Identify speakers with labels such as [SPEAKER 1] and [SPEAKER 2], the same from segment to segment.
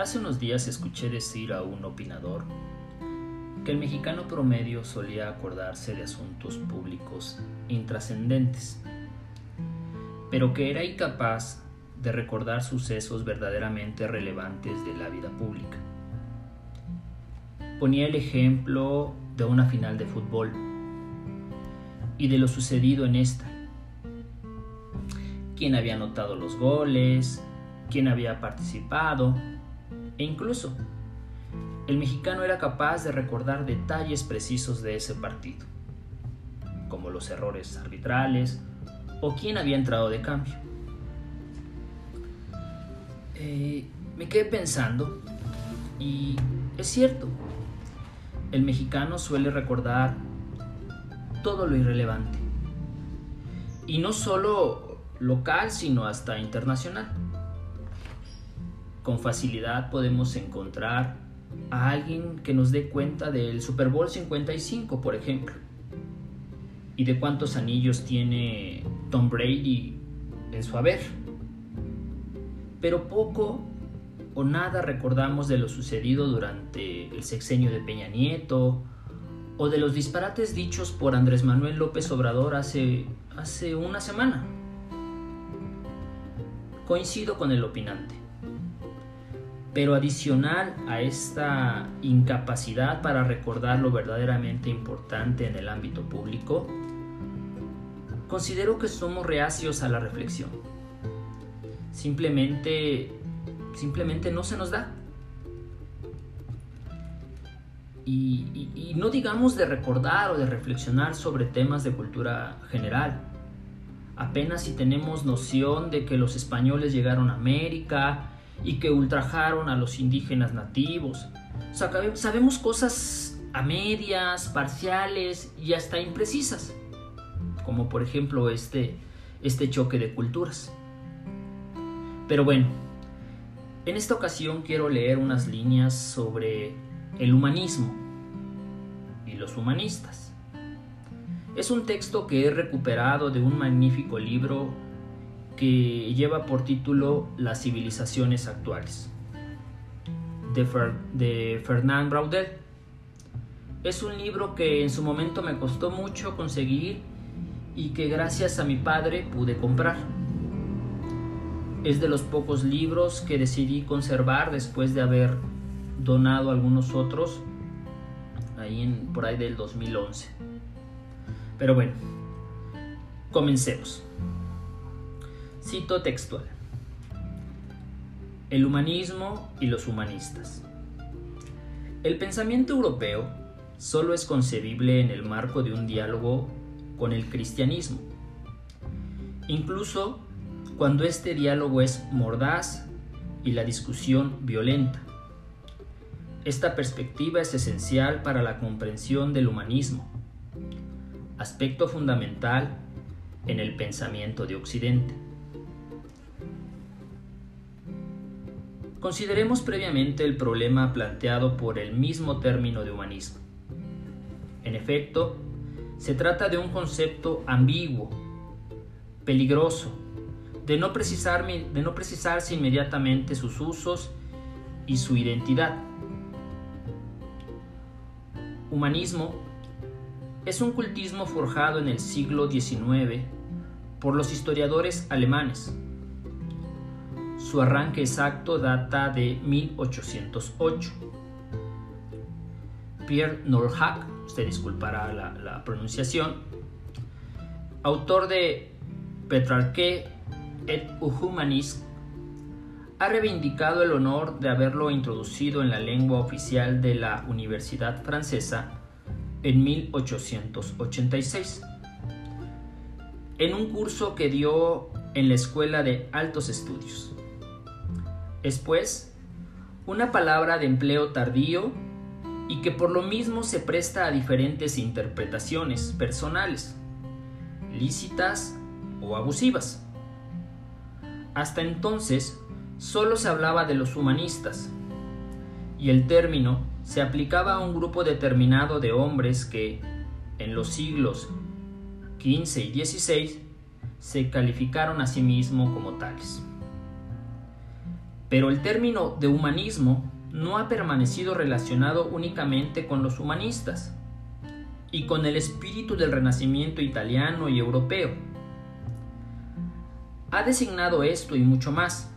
[SPEAKER 1] Hace unos días escuché decir a un opinador que el mexicano promedio solía acordarse de asuntos públicos intrascendentes, pero que era incapaz de recordar sucesos verdaderamente relevantes de la vida pública. Ponía el ejemplo de una final de fútbol y de lo sucedido en esta. Quién había anotado los goles, quién había participado, e incluso, el mexicano era capaz de recordar detalles precisos de ese partido, como los errores arbitrales o quién había entrado de cambio. Eh, me quedé pensando y es cierto, el mexicano suele recordar todo lo irrelevante. Y no solo local, sino hasta internacional con facilidad podemos encontrar a alguien que nos dé cuenta del Super Bowl 55, por ejemplo, y de cuántos anillos tiene Tom Brady en su haber. Pero poco o nada recordamos de lo sucedido durante el sexenio de Peña Nieto o de los disparates dichos por Andrés Manuel López Obrador hace, hace una semana. Coincido con el opinante. Pero adicional a esta incapacidad para recordar lo verdaderamente importante en el ámbito público, considero que somos reacios a la reflexión. Simplemente, simplemente no se nos da. Y, y, no digamos de recordar o de reflexionar sobre temas de cultura general. Apenas si tenemos noción de que los españoles llegaron a América y que ultrajaron a los indígenas nativos. sabemos cosas a medias, parciales y hasta imprecisas, como por ejemplo este, este choque de culturas. Pero bueno, en esta ocasión quiero leer unas líneas sobre el humanismo y los humanistas. Es un texto que he recuperado de un magnífico libro que lleva por título Las civilizaciones actuales, de, de Fernand Braudel. Es un libro que en su momento me costó mucho conseguir y que gracias a mi padre pude comprar. Es de los pocos libros que decidí conservar después de haber donado algunos otros ahí en, por ahí del 2011. Pero bueno, comencemos. Cito textual. El humanismo y los humanistas. El pensamiento europeo solo es concebible en el marco de un diálogo con el cristianismo, incluso cuando este diálogo es mordaz y la discusión violenta. Esta perspectiva es esencial para la comprensión del humanismo, aspecto fundamental en el pensamiento de Occidente. Consideremos previamente el problema planteado por el mismo término de humanismo. En efecto, se trata de un concepto ambiguo, peligroso, de no, precisar, de no precisarse inmediatamente sus usos y su identidad. Humanismo es un cultismo forjado en el siglo XIX por los historiadores alemanes su arranque exacto data de 1808. Pierre Nordhack, usted disculpará la, pronunciación, autor de Petrarque et Humanisme, ha reivindicado el honor de haberlo introducido en la lengua oficial de la Universidad Francesa en 1886, en un curso que dio en la Escuela de Altos Estudios. Es pues una palabra de empleo tardío y que por lo mismo se presta a diferentes interpretaciones personales, lícitas o abusivas. Hasta entonces solo se hablaba de los humanistas y el término se aplicaba a un grupo determinado de hombres que, en los siglos XV y XVI, se calificaron a sí mismos como tales. Pero el término de humanismo no ha permanecido relacionado únicamente con los humanistas y con el espíritu del renacimiento italiano y europeo. Ha designado esto y mucho más,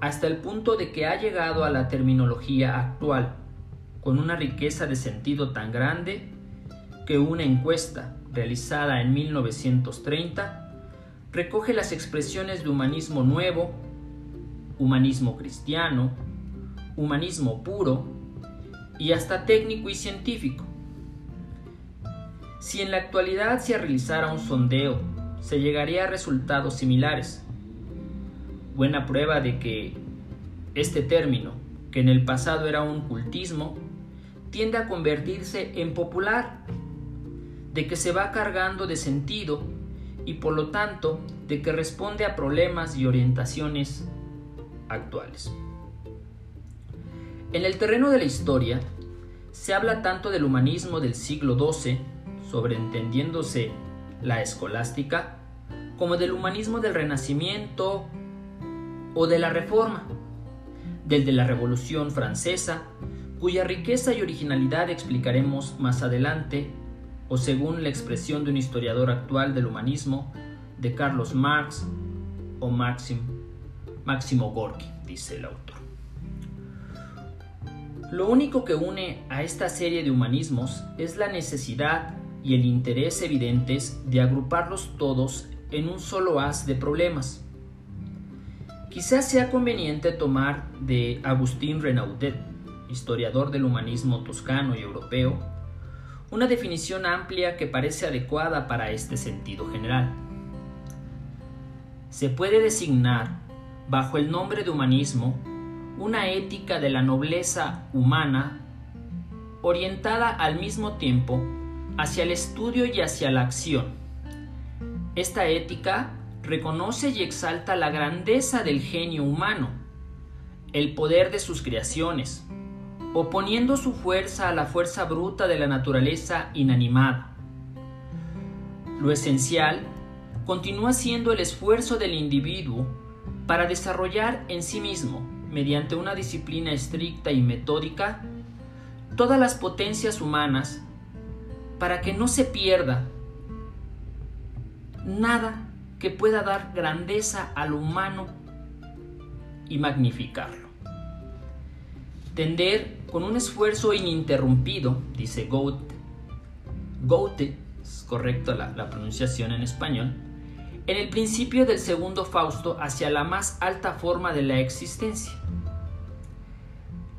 [SPEAKER 1] hasta el punto de que ha llegado a la terminología actual, con una riqueza de sentido tan grande que una encuesta realizada en 1930 recoge las expresiones de humanismo nuevo, humanismo cristiano, humanismo puro y hasta técnico y científico. Si en la actualidad se realizara un sondeo, se llegaría a resultados similares. Buena prueba de que este término, que en el pasado era un cultismo, tiende a convertirse en popular, de que se va cargando de sentido y por lo tanto de que responde a problemas y orientaciones actuales. En el terreno de la historia, se habla tanto del humanismo del siglo XII, sobreentendiéndose la escolástica, como del humanismo del Renacimiento o de la Reforma, del de la Revolución Francesa, cuya riqueza y originalidad explicaremos más adelante, o según la expresión de un historiador actual del humanismo, de Carlos Marx o Máximo Gorki, dice el autor. Lo único que une a esta serie de humanismos es la necesidad y el interés evidentes de agruparlos todos en un solo haz de problemas. Quizás sea conveniente tomar de Agustín Renaudet, historiador del humanismo toscano y europeo, una definición amplia que parece adecuada para este sentido general. Se puede designar, bajo el nombre de humanismo, una ética de la nobleza humana orientada al mismo tiempo hacia el estudio y hacia la acción. Esta ética reconoce y exalta la grandeza del genio humano, el poder de sus creaciones, oponiendo su fuerza a la fuerza bruta de la naturaleza inanimada. Lo esencial continúa siendo el esfuerzo del individuo para desarrollar en sí mismo mediante una disciplina estricta y metódica, todas las potencias humanas para que no se pierda nada que pueda dar grandeza al humano y magnificarlo. Tender con un esfuerzo ininterrumpido, dice Goethe, Goethe, es correcto la, la pronunciación en español, en el principio del segundo Fausto hacia la más alta forma de la existencia.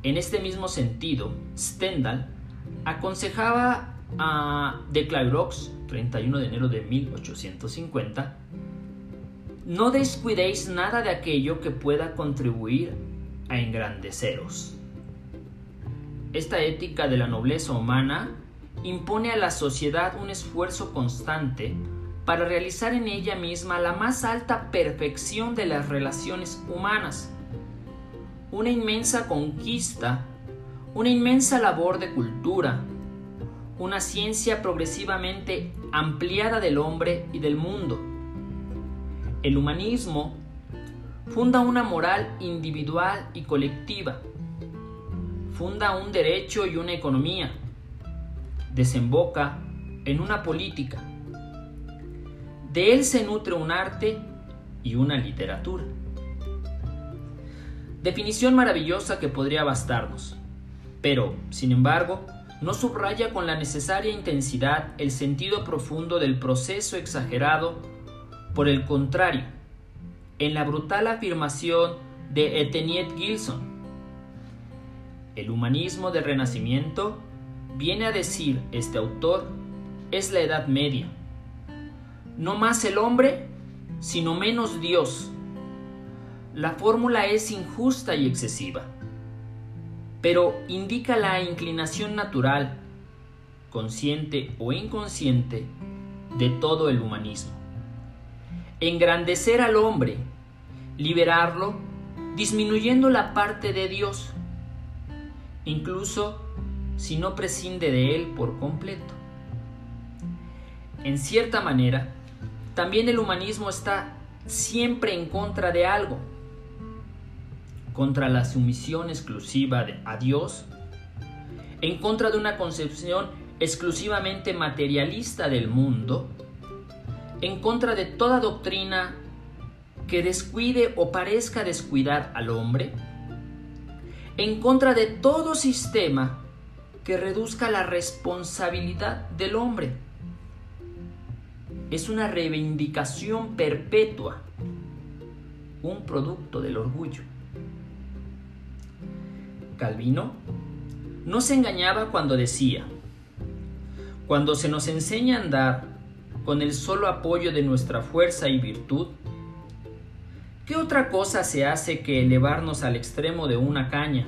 [SPEAKER 1] En este mismo sentido, Stendhal aconsejaba a de Clairox, 31 de enero de 1850, no descuidéis nada de aquello que pueda contribuir a engrandeceros. Esta ética de la nobleza humana impone a la sociedad un esfuerzo constante para realizar en ella misma la más alta perfección de las relaciones humanas. Una inmensa conquista, una inmensa labor de cultura, una ciencia progresivamente ampliada del hombre y del mundo. El humanismo funda una moral individual y colectiva, funda un derecho y una economía, desemboca en una política, de él se nutre un arte y una literatura. Definición maravillosa que podría bastarnos, pero, sin embargo, no subraya con la necesaria intensidad el sentido profundo del proceso exagerado, por el contrario, en la brutal afirmación de Eteniet Gilson. El humanismo del Renacimiento, viene a decir este autor, es la Edad Media, no más el hombre, sino menos Dios. La fórmula es injusta y excesiva, pero indica la inclinación natural, consciente o inconsciente, de todo el humanismo. Engrandecer al hombre, liberarlo, disminuyendo la parte de Dios, incluso si no prescinde de él por completo. En cierta manera, también el humanismo está siempre en contra de algo. contra la sumisión exclusiva a Dios, en contra de una concepción exclusivamente materialista del mundo, en contra de toda doctrina que descuide o parezca descuidar al hombre, en contra de todo sistema que reduzca la responsabilidad del hombre. Es una reivindicación perpetua, un producto del orgullo. Calvino no se engañaba cuando decía, cuando se nos enseña a andar con el solo apoyo de nuestra fuerza y virtud, ¿qué otra cosa se hace que elevarnos al extremo de una caña,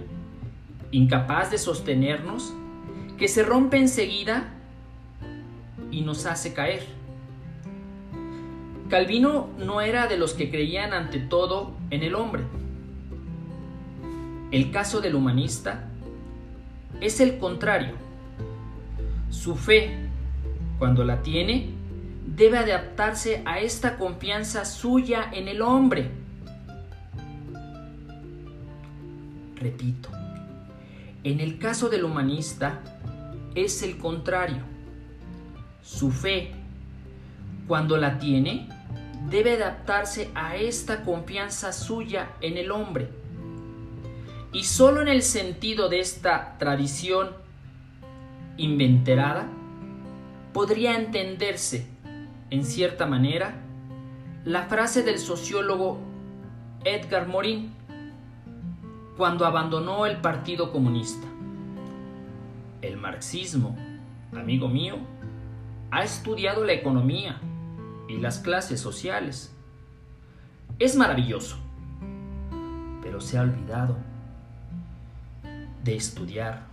[SPEAKER 1] incapaz de sostenernos, que se rompe enseguida y nos hace caer? Calvino no era de los que creían ante todo en el hombre, el caso del humanista es el contrario. Su fe, cuando la tiene, debe adaptarse a esta confianza suya en el hombre. Repito, en el caso del humanista es el contrario. Su fe, cuando la tiene, debe adaptarse a esta confianza suya en el hombre. Y solo en el sentido de esta tradición inventerada podría entenderse, en cierta manera, la frase del sociólogo Edgar Morin cuando abandonó el Partido Comunista. El marxismo, amigo mío, ha estudiado la economía y las clases sociales. Es maravilloso, pero se ha olvidado de estudiar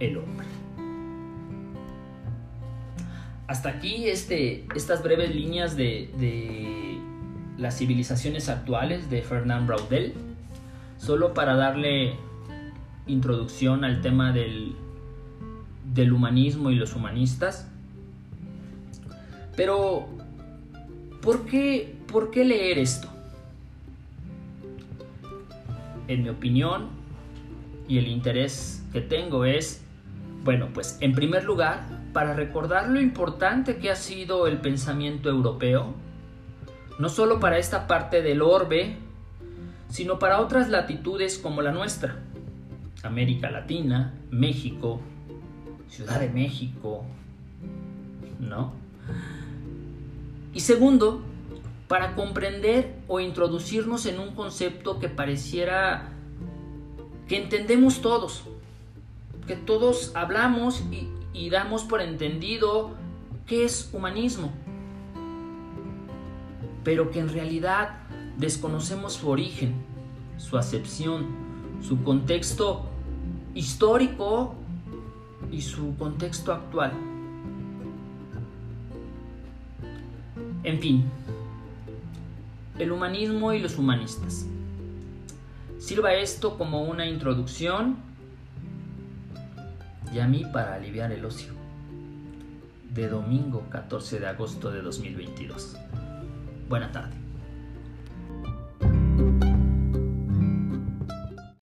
[SPEAKER 1] el hombre. Hasta aquí este, estas breves líneas de, de las civilizaciones actuales de Fernand Braudel, solo para darle introducción al tema del, del humanismo y los humanistas. Pero, ¿por qué, ¿por qué leer esto? En mi opinión, y el interés que tengo es, bueno, pues en primer lugar, para recordar lo importante que ha sido el pensamiento europeo, no solo para esta parte del orbe, sino para otras latitudes como la nuestra, América Latina, México, Ciudad de México, ¿no? Y segundo, para comprender o introducirnos en un concepto que pareciera que entendemos todos, que todos hablamos y, damos por entendido qué es humanismo, pero que en realidad desconocemos su origen, su acepción, su contexto histórico y su contexto actual. En fin, el humanismo y los humanistas. Sirva esto como una introducción y a mí para aliviar el ocio de domingo 14 de agosto de 2022. Buena tarde.